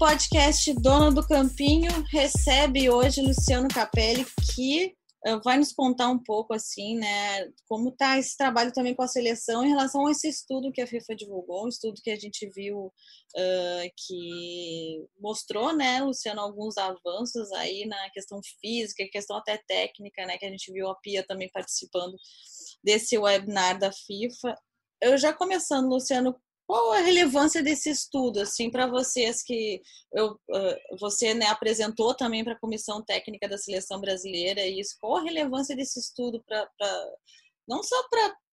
podcast Dona do Campinho recebe hoje Luciano Capelli, que uh, vai nos contar um pouco assim, né, como está esse trabalho também com a seleção em relação a esse estudo que a FIFA divulgou, um estudo que a gente viu uh, que mostrou, né, Luciano, alguns avanços aí na questão física, questão até técnica, né, que a gente viu a Pia também participando desse webinar da FIFA. Eu já começando, Luciano, qual a relevância desse estudo, assim, para vocês que eu, você né, apresentou também para a comissão técnica da seleção brasileira isso? Qual a relevância desse estudo para não só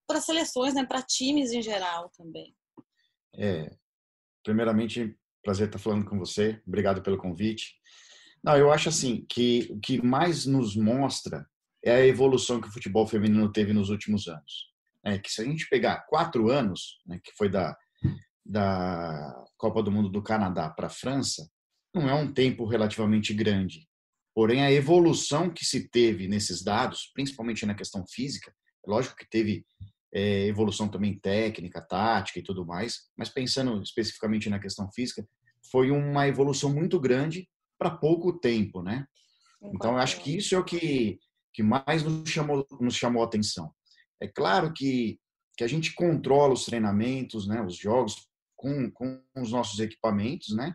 para seleções, né, para times em geral também? É, primeiramente, prazer estar falando com você. Obrigado pelo convite. Não, eu acho assim que o que mais nos mostra é a evolução que o futebol feminino teve nos últimos anos. É que se a gente pegar quatro anos, né, que foi da da Copa do Mundo do Canadá para a França não é um tempo relativamente grande. Porém, a evolução que se teve nesses dados, principalmente na questão física, lógico que teve é, evolução também técnica, tática e tudo mais, mas pensando especificamente na questão física, foi uma evolução muito grande para pouco tempo, né? Então, eu acho que isso é o que, que mais nos chamou, nos chamou a atenção. É claro que, que a gente controla os treinamentos, né, os jogos, com, com os nossos equipamentos, né?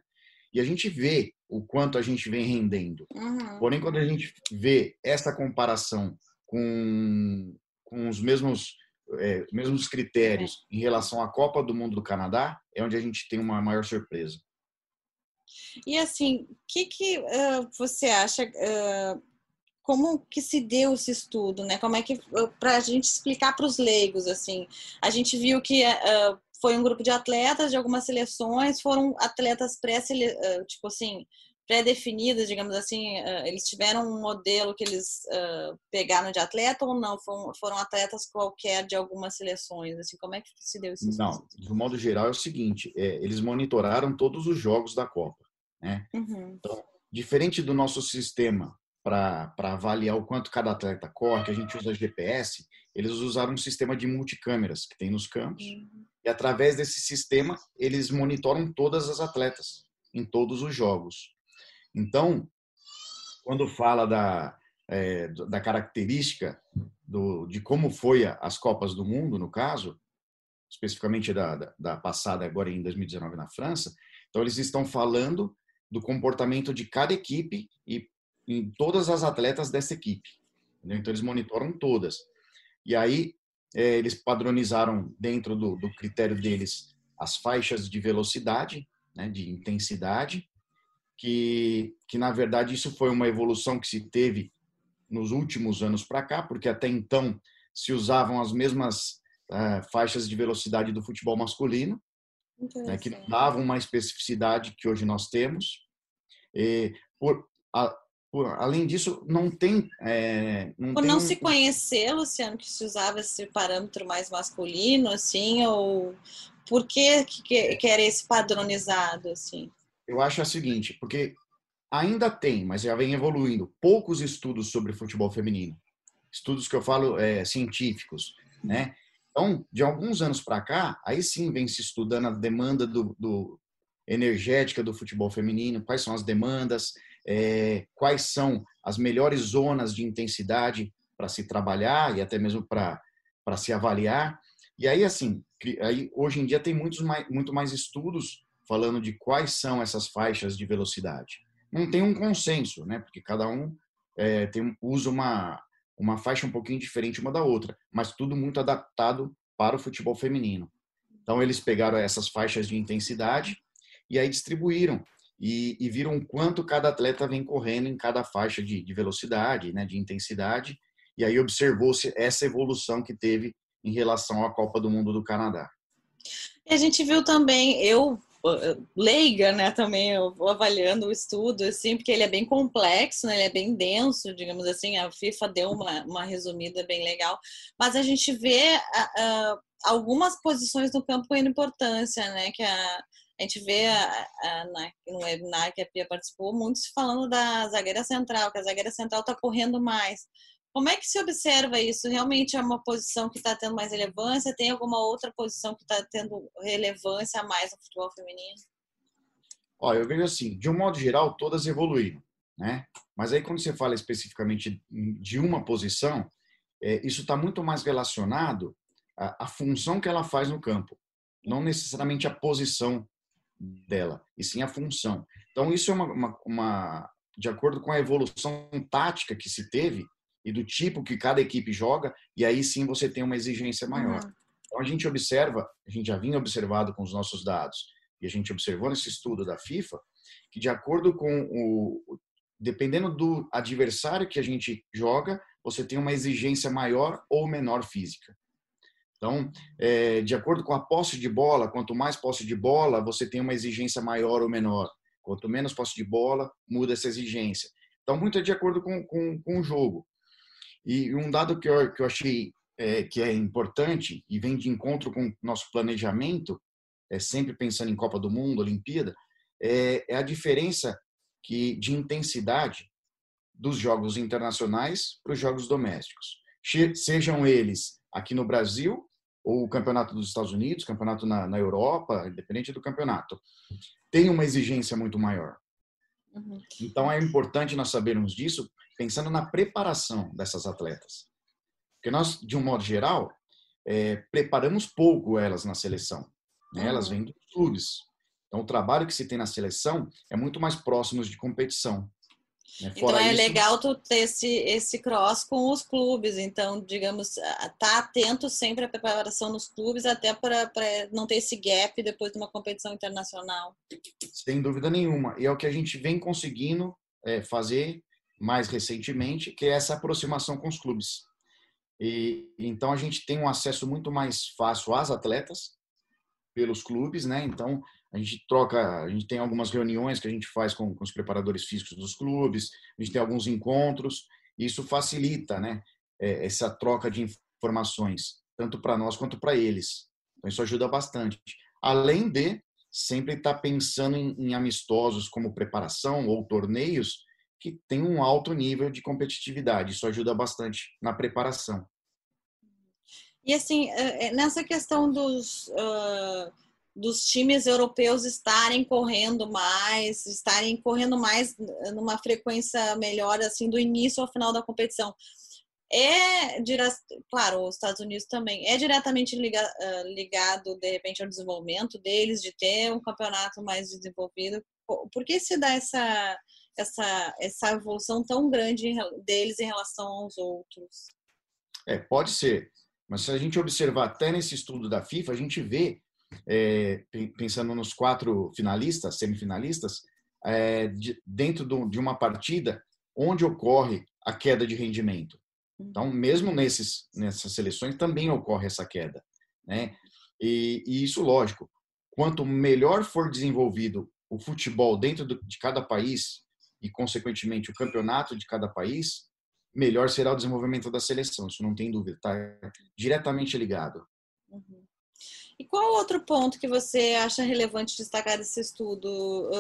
E a gente vê o quanto a gente vem rendendo. Uhum. Porém, quando a gente vê essa comparação com, com os mesmos, é, mesmos critérios em relação à Copa do Mundo do Canadá, é onde a gente tem uma maior surpresa. E assim, o que, que uh, você acha? Uh, como que se deu esse estudo, né? Como é que para a gente explicar para os leigos assim? A gente viu que uh, foi um grupo de atletas de algumas seleções, foram atletas pré eh, tipo assim, pré-definidas, digamos assim, eh, eles tiveram um modelo que eles uh, pegaram de atleta ou não? Foram, foram atletas qualquer de algumas seleções? Assim, como é que se deu isso? Não, do modo geral é o seguinte, é, eles monitoraram todos os jogos da Copa, né? Uhum. Então, diferente do nosso sistema para avaliar o quanto cada atleta corre, que a gente usa GPS, eles usaram um sistema de multicâmeras que tem nos campos. Uhum. E através desse sistema, eles monitoram todas as atletas em todos os jogos. Então, quando fala da, é, da característica do, de como foi as Copas do Mundo, no caso, especificamente da, da, da passada agora em 2019 na França, então eles estão falando do comportamento de cada equipe e em todas as atletas dessa equipe. Entendeu? Então eles monitoram todas. E aí é, eles padronizaram dentro do, do, critério deles as faixas de velocidade, né, de intensidade, que, que na verdade isso foi uma evolução que se teve nos últimos anos para cá, porque até então se usavam as mesmas uh, faixas de velocidade do futebol masculino, né, que davam uma especificidade que hoje nós temos. E por, a, além disso, não tem. É, não Por tem não um... se conhecer, Luciano, que se usava esse parâmetro mais masculino, assim, ou por que, que, que era esse padronizado, assim? Eu acho a seguinte, porque ainda tem, mas já vem evoluindo, poucos estudos sobre futebol feminino. Estudos que eu falo é, científicos, né? Então, de alguns anos para cá, aí sim vem se estudando a demanda do, do energética do futebol feminino, quais são as demandas, é, quais são as melhores zonas de intensidade para se trabalhar e até mesmo para se avaliar. E aí, assim, aí, hoje em dia tem muitos mais, muito mais estudos falando de quais são essas faixas de velocidade. Não tem um consenso, né? Porque cada um é, tem, usa uma, uma faixa um pouquinho diferente uma da outra, mas tudo muito adaptado para o futebol feminino. Então, eles pegaram essas faixas de intensidade e aí distribuíram e, e viram quanto cada atleta vem correndo em cada faixa de, de velocidade, né, de intensidade, e aí observou-se essa evolução que teve em relação à Copa do Mundo do Canadá. E a gente viu também, eu leiga, né, também eu vou avaliando o estudo, assim, porque ele é bem complexo, né, ele é bem denso, digamos assim, a FIFA deu uma, uma resumida bem legal, mas a gente vê uh, algumas posições no campo com importância, né, que a, a gente vê a, a, na, no webinar que a Pia participou, muitos falando da zagueira central, que a zagueira central está correndo mais. Como é que se observa isso? Realmente é uma posição que está tendo mais relevância? Tem alguma outra posição que está tendo relevância a mais no futebol feminino? Ó, eu vejo assim, de um modo geral, todas evoluíram, né? Mas aí quando você fala especificamente de uma posição, é, isso está muito mais relacionado à, à função que ela faz no campo, não necessariamente a posição dela, e sim a função. Então isso é uma, uma, uma de acordo com a evolução tática que se teve e do tipo que cada equipe joga, e aí sim você tem uma exigência maior. Uhum. Então a gente observa, a gente já vinha observado com os nossos dados, e a gente observou nesse estudo da FIFA, que de acordo com o. Dependendo do adversário que a gente joga, você tem uma exigência maior ou menor física. Então, é, de acordo com a posse de bola, quanto mais posse de bola, você tem uma exigência maior ou menor. Quanto menos posse de bola, muda essa exigência. Então, muito é de acordo com, com, com o jogo. E um dado que eu, que eu achei é, que é importante e vem de encontro com o nosso planejamento, é sempre pensando em Copa do Mundo, Olimpíada, é, é a diferença que de intensidade dos jogos internacionais para os jogos domésticos. Sejam eles aqui no Brasil ou o campeonato dos Estados Unidos, campeonato na, na Europa, independente do campeonato, tem uma exigência muito maior. Uhum. Então é importante nós sabermos disso pensando na preparação dessas atletas. Porque nós, de um modo geral, é, preparamos pouco elas na seleção. Né? Elas vêm dos clubes. Então, o trabalho que se tem na seleção é muito mais próximo de competição. Né? Então é isso... legal tu ter esse, esse cross com os clubes. Então, digamos, tá atento sempre à preparação nos clubes, até para não ter esse gap depois de uma competição internacional. Sem dúvida nenhuma. E é o que a gente vem conseguindo é, fazer mais recentemente, que é essa aproximação com os clubes. E então a gente tem um acesso muito mais fácil às atletas pelos clubes, né? Então a gente troca, a gente tem algumas reuniões que a gente faz com, com os preparadores físicos dos clubes, a gente tem alguns encontros, e isso facilita, né? É, essa troca de informações, tanto para nós quanto para eles. Então isso ajuda bastante. Além de sempre estar tá pensando em, em amistosos como preparação ou torneios que tem um alto nível de competitividade. Isso ajuda bastante na preparação. E assim, é, é, nessa questão dos, uh, dos times europeus estarem correndo mais, estarem correndo mais numa frequência melhor, assim, do início ao final da competição, é, claro, os Estados Unidos também, é diretamente ligado, de repente, ao desenvolvimento deles, de ter um campeonato mais desenvolvido. Por que se dá essa, essa, essa evolução tão grande deles em relação aos outros? É, pode ser. Mas se a gente observar até nesse estudo da FIFA, a gente vê, é, pensando nos quatro finalistas, semifinalistas, é, de, dentro do, de uma partida onde ocorre a queda de rendimento. Então, mesmo nesses, nessas seleções, também ocorre essa queda. Né? E, e isso, lógico, quanto melhor for desenvolvido o futebol dentro do, de cada país e, consequentemente, o campeonato de cada país, melhor será o desenvolvimento da seleção. Isso não tem dúvida, está diretamente ligado. Uhum. E qual outro ponto que você acha relevante destacar desse estudo,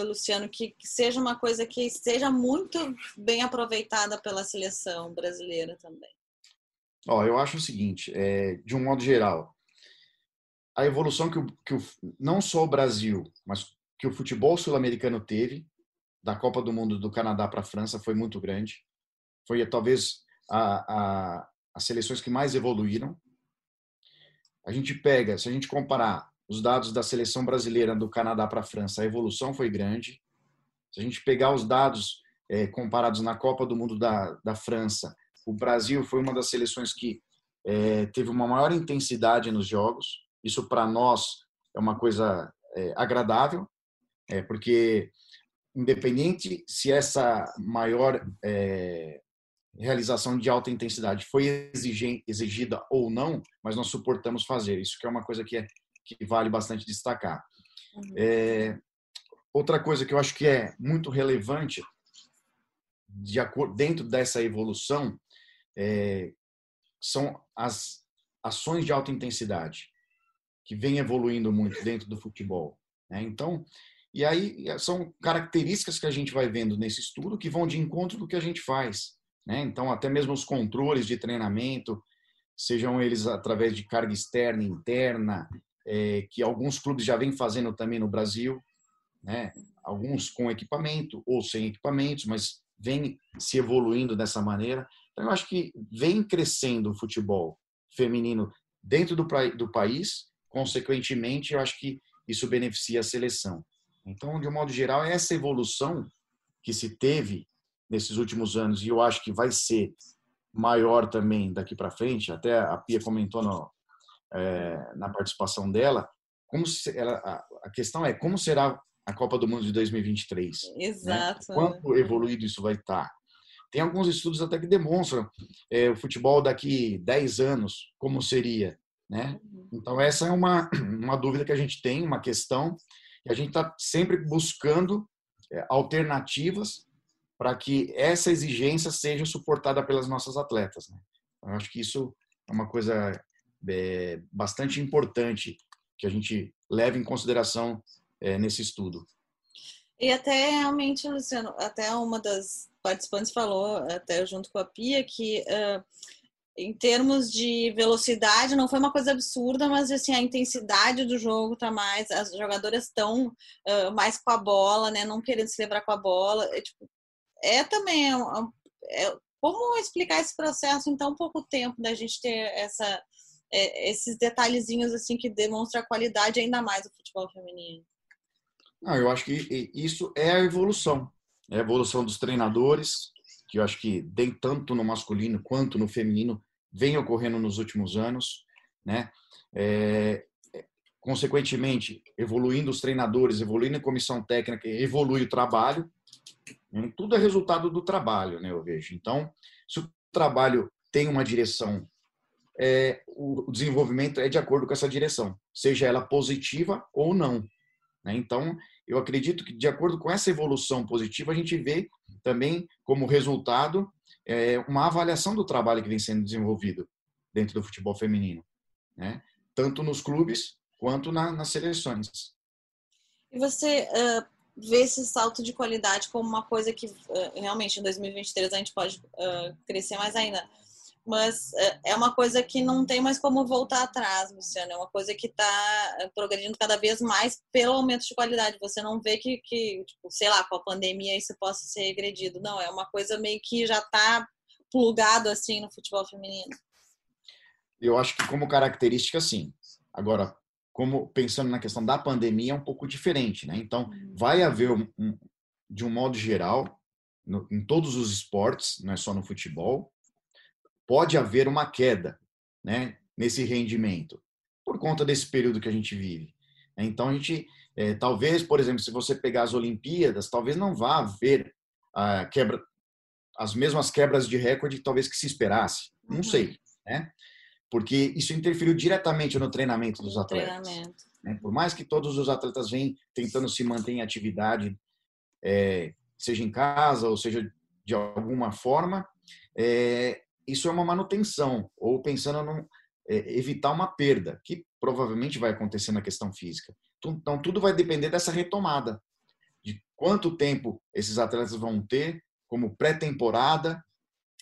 Luciano, que, seja uma coisa que seja muito bem aproveitada pela seleção brasileira também? Ó, eu acho o seguinte, é, de um modo geral, a evolução que, o, que o, não só o Brasil, mas que o futebol sul-americano teve, da Copa do Mundo do Canadá para a França, foi muito grande foi talvez a, a, as seleções que mais evoluíram. A gente pega, se a gente comparar os dados da seleção brasileira do Canadá para a França, a evolução foi grande. Se a gente pegar os dados é, comparados na Copa do Mundo da, da França, o Brasil foi uma das seleções que é, teve uma maior intensidade nos jogos. Isso para nós é uma coisa é, agradável, é, porque independente se essa maior é, realização de alta intensidade foi exigida ou não, mas nós suportamos fazer. Isso que é uma coisa que, é, que vale bastante destacar. Uhum. É, outra coisa que eu acho que é muito relevante de acordo, dentro dessa evolução é, são as ações de alta intensidade que vem evoluindo muito dentro do futebol. Né? Então, e aí são características que a gente vai vendo nesse estudo que vão de encontro do que a gente faz. Né? Então, até mesmo os controles de treinamento, sejam eles através de carga externa, interna, é, que alguns clubes já vêm fazendo também no Brasil. né? Alguns com equipamento ou sem equipamentos, mas vem se evoluindo dessa maneira. Então, eu acho que vem crescendo o futebol feminino dentro do, do país, consequentemente, eu acho que isso beneficia a seleção. Então, de um modo geral, essa evolução que se teve nesses últimos anos, e eu acho que vai ser maior também daqui para frente, até a Pia comentou no, é, na participação dela, como se, ela, a, a, questão é como será a Copa do Mundo de 2023? Né? Exato. Né? Quanto evoluído isso vai estar? Tá? Tem alguns estudos até que demonstram é, o futebol daqui 10 anos, como seria. Né? Uhum. Então, essa é uma, uma dúvida que a gente tem, uma questão, e a gente está sempre buscando é, alternativas para que essa exigência seja suportada pelas nossas atletas. Né? Eu acho que isso é uma coisa é, bastante importante que a gente leve em consideração é, nesse estudo. E até realmente, Luciano, até uma das participantes falou, até junto com a Pia, que uh, em termos de velocidade não foi uma coisa absurda, mas assim a intensidade do jogo tá mais, as jogadoras estão uh, mais com a bola, né, não querendo se livrar com a bola. É, tipo, é também é, é, como explicar esse processo em tão pouco tempo da gente ter essa é, esses detalhezinhos assim que demonstram a qualidade ainda mais do futebol feminino. Não, eu acho que isso é a evolução. É a evolução dos treinadores, que eu acho que tem tanto no masculino quanto no feminino vem ocorrendo nos últimos anos, né? É, consequentemente, evoluindo os treinadores, evoluindo a comissão técnica, evolui o trabalho. Né? Tudo é resultado do trabalho, né? Eu vejo. Então, se o trabalho tem uma direção, é, o desenvolvimento é de acordo com essa direção, seja ela positiva ou não. Né? Então, eu acredito que, de acordo com essa evolução positiva, a gente vê também como resultado é, uma avaliação do trabalho que vem sendo desenvolvido dentro do futebol feminino, né? tanto nos clubes quanto na, nas seleções. E você vê esse salto de qualidade como uma coisa que uh, realmente em 2023 a gente pode uh, crescer mais ainda? mas é, é uma coisa que não tem mais como voltar atrás, Luciano. É uma coisa que está progredindo cada vez mais pelo aumento de qualidade. Você não vê que, que tipo, sei lá, com a pandemia isso possa ser regredido. Não, é uma coisa meio que já está plugado assim no futebol feminino. Eu acho que como característica, sim. Agora, como pensando na questão da pandemia, é um pouco diferente, né? Então, uhum. vai haver, um, um, de um modo geral, no, em todos os esportes, não é só no futebol, pode haver uma queda né, nesse rendimento por conta desse período que a gente vive. Então, a gente, é, talvez, por exemplo, se você pegar as Olimpíadas, talvez não vá haver a quebra, as mesmas quebras de recorde talvez que se esperasse. Não uhum. sei, né? Porque isso interferiu diretamente no treinamento dos atletas. Treinamento. Né? Por mais que todos os atletas venham tentando se manter em atividade, é, seja em casa ou seja de alguma forma, é, isso é uma manutenção, ou pensando em é, evitar uma perda, que provavelmente vai acontecer na questão física. Então, tudo vai depender dessa retomada, de quanto tempo esses atletas vão ter como pré-temporada,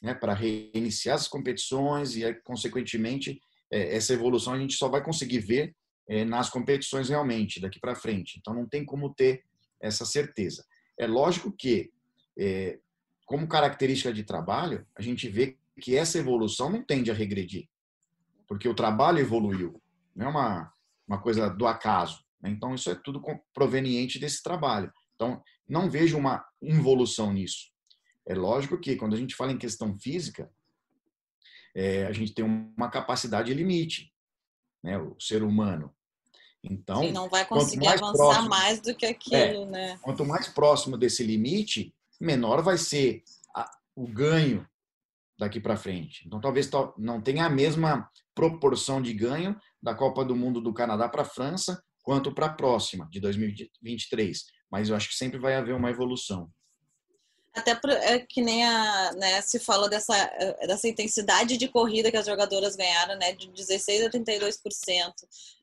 né, para reiniciar as competições e, consequentemente, é, essa evolução a gente só vai conseguir ver é, nas competições realmente, daqui para frente. Então, não tem como ter essa certeza. É lógico que, é, como característica de trabalho, a gente vê que essa evolução não tende a regredir, porque o trabalho evoluiu, não é uma, uma coisa do acaso. Né? Então, isso é tudo proveniente desse trabalho. Então, não vejo uma involução nisso. É lógico que, quando a gente fala em questão física, é, a gente tem uma capacidade limite, né? o ser humano. Então, Sim, não vai conseguir mais avançar próximo, mais do que aquilo, é, né? Quanto mais próximo desse limite, menor vai ser a, o ganho daqui para frente. Então, talvez não tenha a mesma proporção de ganho da Copa do Mundo do Canadá para a França quanto para a próxima, de 2023. Mas eu acho que sempre vai haver uma evolução. Até é que nem a, né, se fala dessa, é, dessa intensidade de corrida que as jogadoras ganharam, né, de 16 a 32%.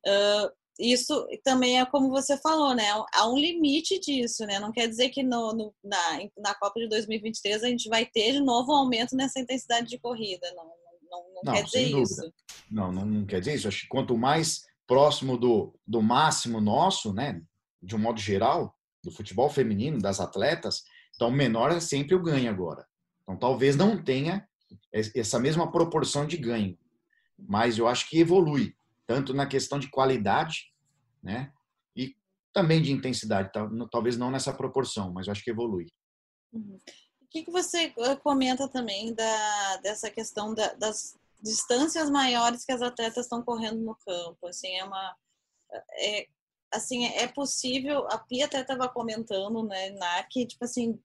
Uh, isso também é como você falou, né? Há um limite disso, né? Não quer dizer que no, no, na, na Copa de 2023 a gente vai ter de novo um aumento nessa intensidade de corrida. Não, não, não, não quer dizer isso. Não, não, não quer dizer isso. Acho que quanto mais próximo do, do máximo nosso, né? De um modo geral, do futebol feminino, das atletas, então menor é sempre o ganho agora. Então talvez não tenha essa mesma proporção de ganho, mas eu acho que evolui, tanto na questão de qualidade, né? E também de intensidade, talvez não nessa proporção, mas eu acho que evolui. Uhum. O que, que você eh, comenta também da, dessa questão da, das distâncias maiores que as atletas estão correndo no campo? Assim, é uma é, assim é possível. A Pia até estava comentando, né, na que tipo assim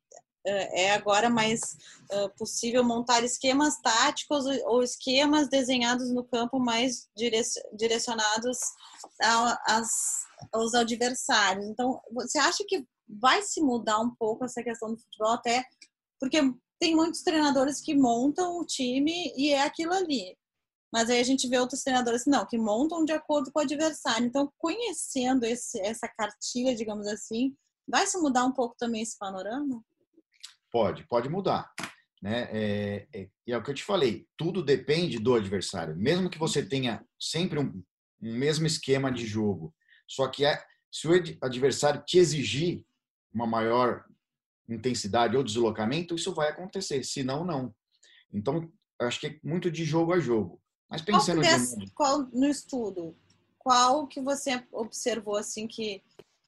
é, é agora mais possível montar esquemas táticos ou esquemas desenhados no campo mais direcionados aos adversários. Então, você acha que vai se mudar um pouco essa questão do futebol até porque tem muitos treinadores que montam o time e é aquilo ali. Mas aí a gente vê outros treinadores não, que montam de acordo com o adversário. Então, conhecendo esse, essa cartilha, digamos assim, vai se mudar um pouco também esse panorama? Pode, pode mudar. Né? É, é, e é o que eu te falei, tudo depende do adversário. Mesmo que você tenha sempre um, um mesmo esquema de jogo, só que é, se o adversário te exigir uma maior intensidade ou deslocamento, isso vai acontecer, se não, não. Então, acho que é muito de jogo a jogo. Mas pensando qual, de... qual no estudo, qual que você observou assim que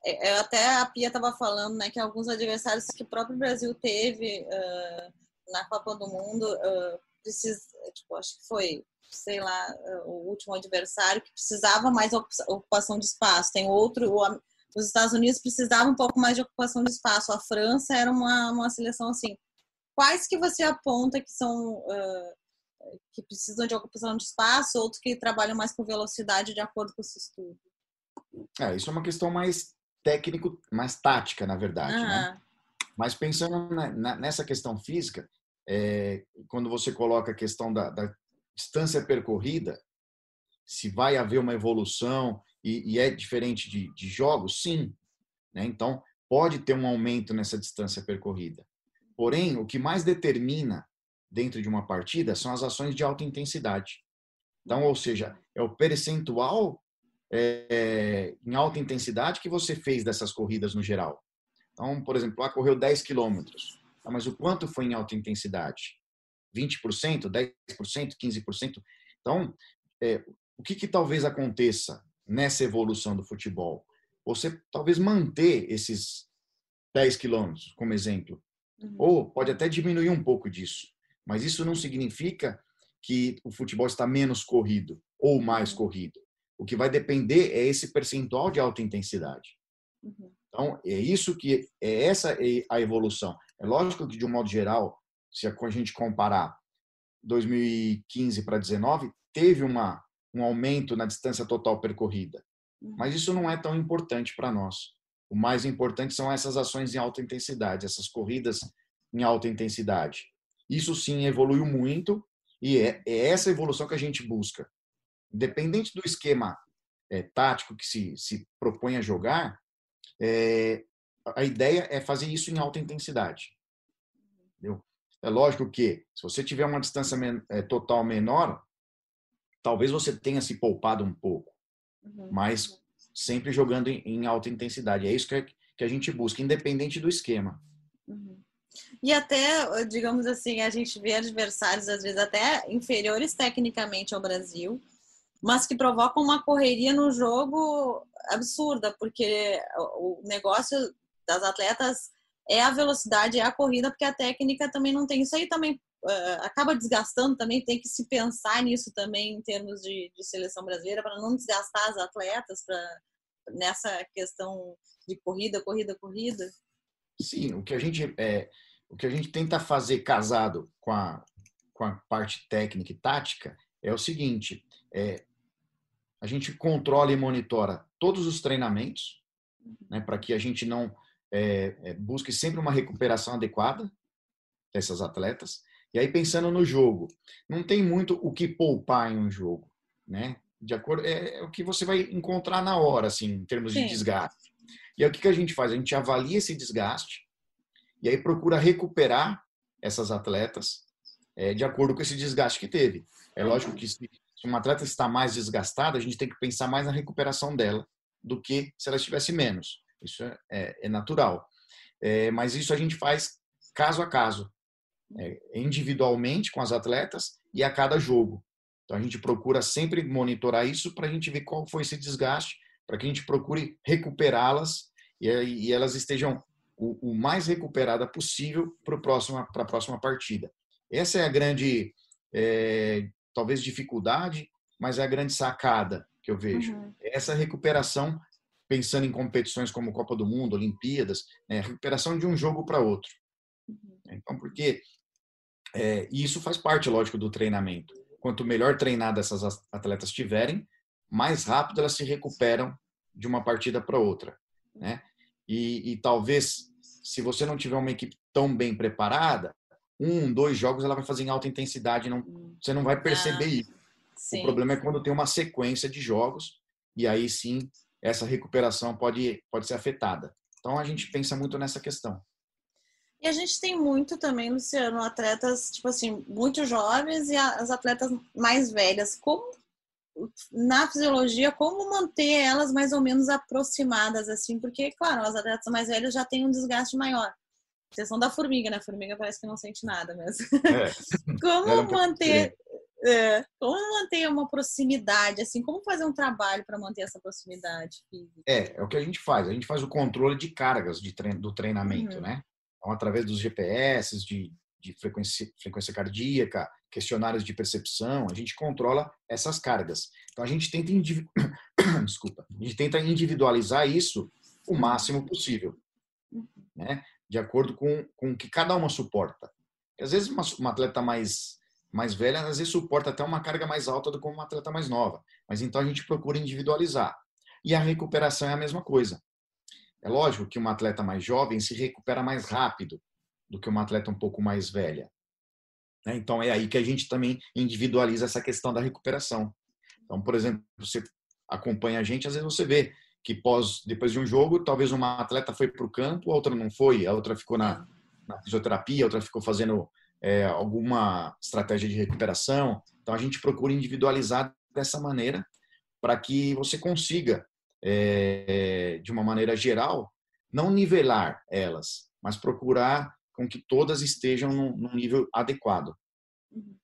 é, é, até a Pia estava falando, né, que alguns adversários que o próprio Brasil teve uh, na Copa do Mundo, uh, precisa, tipo, acho que foi, sei lá, uh, o último adversário que precisava mais ocupação de espaço. Tem outro, o, os Estados Unidos precisavam um pouco mais de ocupação de espaço. A França era uma, uma seleção assim. Quais que você aponta que são que precisam de ocupação de espaço, outros que trabalham mais com velocidade de acordo com esse estudo? É, isso é uma questão mais técnico, mais tática, na verdade. Né? Mas pensando na, nessa questão física, é, quando você coloca a questão da, da, distância percorrida, se vai haver uma evolução e, e é diferente de, de, jogos, sim. Né? Então, pode ter um aumento nessa distância percorrida. Porém, o que mais determina dentro de uma partida são as ações de alta intensidade. Então, ou seja, é o percentual é, em alta intensidade que você fez dessas corridas no geral? Então, por exemplo, lá correu 10 quilômetros. Ah, mas o quanto foi em alta intensidade? 20%, 10%, 15%? Então, é, o que, que talvez aconteça nessa evolução do futebol? Você talvez manter esses 10 quilômetros, como exemplo. Uhum. Ou pode até diminuir um pouco disso. Mas isso não significa que o futebol está menos corrido ou mais corrido. O que vai depender é esse percentual de alta intensidade. Uhum. Então, é isso que é essa a evolução. É lógico que de um modo geral, se a gente comparar 2015 para 19, teve uma um aumento na distância total percorrida. Uhum. Mas isso não é tão importante para nós. O mais importante são essas ações em alta intensidade, essas corridas em alta intensidade. Isso sim evoluiu muito e é, é essa evolução que a gente busca independente do esquema é, tático que se, se propõe a jogar, é, a ideia é fazer isso em alta intensidade. Entendeu? É lógico que, se você tiver uma distância men é, total menor, talvez você tenha se poupado um pouco, uhum. mas sempre jogando em, em, alta intensidade. É isso que, que a gente busca, independente do esquema. E até, digamos assim, a gente vê adversários, às vezes, até inferiores tecnicamente ao Brasil, mas que provocam uma correria no jogo absurda, porque o negócio das atletas é a velocidade, é a corrida, porque a técnica também não tem. Isso aí também uh, acaba desgastando, também tem que se pensar nisso também em termos de, de seleção brasileira, para não desgastar as atletas pra, nessa questão de corrida, corrida, corrida. Sim, o que a gente é, o que a gente tenta fazer casado com a, com a parte técnica e tática é o seguinte: é, a gente controla e monitora todos os treinamentos, né, para que a gente não é, é, busque sempre uma recuperação adequada dessas atletas. E aí pensando no jogo, não tem muito o que poupar em um jogo, né? De acordo é, é o que você vai encontrar na hora, assim, em termos Sim. de desgaste. E aí o que, a gente faz? A gente avalia esse desgaste e aí procura recuperar essas atletas é, de acordo com esse desgaste que teve. É lógico que se se uma atleta está mais desgastada, a gente tem que pensar mais na recuperação dela do que se ela estivesse menos. Isso é, é, é natural. É, mas isso a gente faz caso a caso, é, individualmente com as atletas e a cada jogo. Então a gente procura sempre monitorar isso para a gente ver qual foi esse desgaste, para que a gente procure recuperá-las e, e, elas estejam o, o mais recuperada possível para a próxima partida. Essa é a grande, é, talvez, dificuldade, mas é a grande sacada que eu vejo. Uhum. Essa recuperação, pensando em competições como Copa do Mundo, Olimpíadas, né, recuperação de um jogo para outro. Uhum. Então, porque é, isso faz parte, lógico, do treinamento. Quanto melhor treinadas essas atletas tiverem, mais rápido elas se recuperam de uma partida para outra, né? E, e, talvez, se você não tiver uma equipe tão bem preparada, um, dois jogos ela vai fazer em alta intensidade, não, você não vai perceber ah, isso. Sim. O problema é quando tem uma sequência de jogos e aí sim essa recuperação pode, pode ser afetada. Então a gente pensa muito nessa questão. E a gente tem muito também, Luciano, atletas, tipo assim, muito jovens e as atletas mais velhas. Como, na fisiologia, como manter elas mais ou menos aproximadas, assim? Porque, claro, as atletas mais velhas já têm um desgaste maior. Exceção da formiga, né? A formiga parece que não sente nada mesmo. É. como manter... É, como manter uma proximidade, assim, como fazer um trabalho para manter essa proximidade física? É, é o que a gente faz. A gente faz o controle de cargas de treino, do treinamento, uhum. né? Então, através dos GPS, de, de frequência, frequência cardíaca, questionários de percepção, a gente controla essas cargas. Então, a gente tenta. Desculpa, a gente tenta individualizar isso o máximo possível, né? de acordo com, com o que cada uma suporta. às vezes, uma, uma atleta mais mais velha, às vezes suporta até uma carga mais alta do que uma atleta mais nova. Mas então a gente procura individualizar. E a recuperação é a mesma coisa. É lógico que uma atleta mais jovem se recupera mais rápido do que uma atleta um pouco mais velha. Né? Então é aí que a gente também individualiza essa questão da recuperação. Então, por exemplo, você acompanha a gente, às vezes você vê que pós, depois de um jogo, talvez uma atleta foi para o campo, a outra não foi, a outra ficou na, na fisioterapia, a outra ficou fazendo é, alguma estratégia de recuperação. Então a gente procura individualizar dessa maneira para que você consiga é, de uma maneira geral, não nivelar elas, mas procurar com que todas estejam num, num nível adequado. Uhum.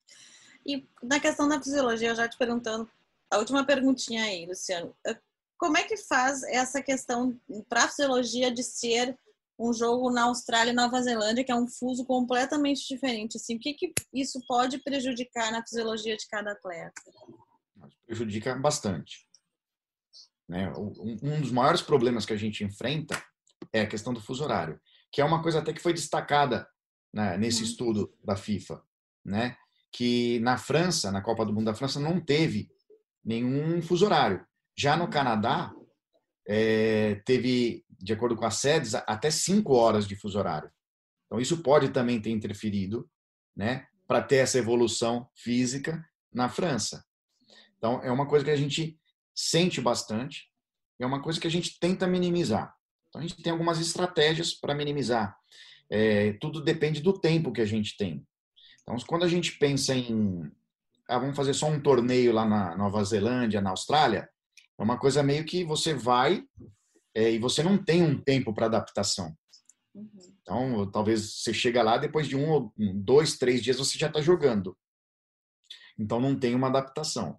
E na questão da fisiologia, eu já te perguntando, a última perguntinha aí, Luciano. Eh, como é que faz essa questão para a fisiologia de ser um jogo na Austrália e Nova Zelândia, que é um fuso completamente diferente? Assim, o que, que isso pode prejudicar na fisiologia de cada atleta? Prejudica bastante. Né? Um dos maiores problemas que a gente enfrenta é a questão do fuso horário, que é uma coisa até que foi destacada né, nesse uhum. estudo da FIFA, né? que na França, na Copa do Mundo da França, não teve nenhum fuso horário. Já no Canadá, é, teve, de acordo com as sedes, até cinco horas de fuso horário. Então, isso pode também ter interferido né, para ter essa evolução física na França. Então, é uma coisa que a gente sente bastante. É uma coisa que a gente tenta minimizar. Então, a gente tem algumas estratégias para minimizar. É, tudo depende do tempo que a gente tem. Então, quando a gente pensa em ah, vamos fazer só um torneio lá na Nova Zelândia, na Austrália, é uma coisa meio que você vai é, e você não tem um tempo para adaptação. Uhum. Então, talvez você chega lá depois de um, dois, três dias você já está jogando. Então, não tem uma adaptação.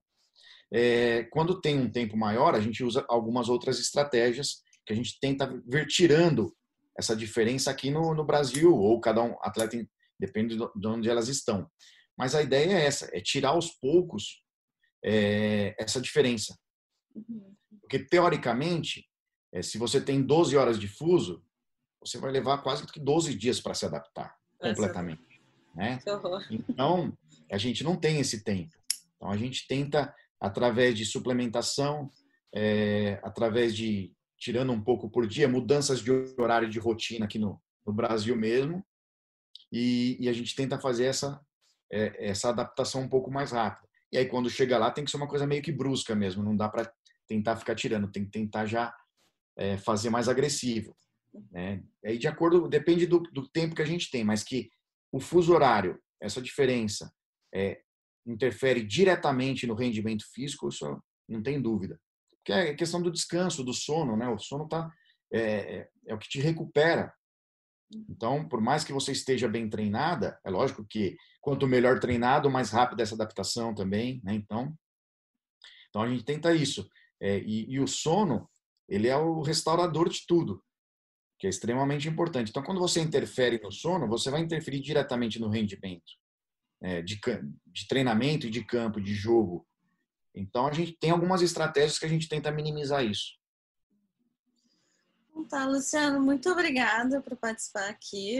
É, quando tem um tempo maior, a gente usa algumas outras estratégias que a gente tenta vir tirando essa diferença aqui no, no Brasil, ou cada um atleta, depende de onde elas estão. Mas a ideia é essa, é tirar aos poucos é, essa diferença. Uhum. Porque, teoricamente, é, se você tem 12 horas de fuso, você vai levar quase que 12 dias para se adaptar completamente. Né? Então, a gente não tem esse tempo. Então, a gente tenta através de suplementação, é, através de tirando um pouco por dia, mudanças de horário de rotina aqui no, no Brasil mesmo, e, e, a gente tenta fazer essa é, essa adaptação um pouco mais rápida. E aí quando chega lá tem que ser uma coisa meio que brusca mesmo, não dá para tentar ficar tirando, tem que tentar já é, fazer mais agressivo. Né? Aí de acordo, depende do, do, tempo que a gente tem, mas que o fuso horário, essa diferença, é, interfere diretamente no rendimento físico, isso não tem dúvida. Porque é questão do descanso, do sono, né? O sono está é, é o que te recupera. Então, por mais que você esteja bem treinada, é lógico que quanto melhor treinado, mais rápida essa adaptação também, né? Então, então a gente tenta isso. É, e, e, o sono, ele é o restaurador de tudo, que é extremamente importante. Então, quando você interfere no sono, você vai interferir diretamente no rendimento é, de, de treinamento e de campo, de jogo. Então, a gente tem algumas estratégias que a gente tenta minimizar isso. Então tá, Luciano, muito obrigada por participar aqui.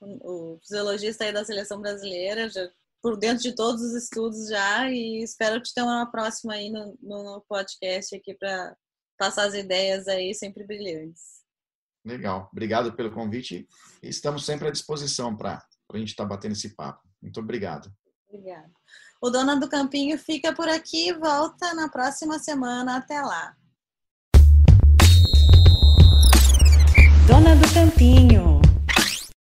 O fisiologista aí da seleção brasileira, já, por dentro de todos os estudos já, e espero te ter uma próxima aí no, no podcast aqui para passar as ideias aí sempre brilhantes. Legal, obrigado pelo convite. Estamos sempre à disposição para a gente estar tá batendo esse papo. Muito obrigado. Obrigada. O Dona do Campinho fica por aqui e volta na próxima semana. Até lá. Dona do Campinho.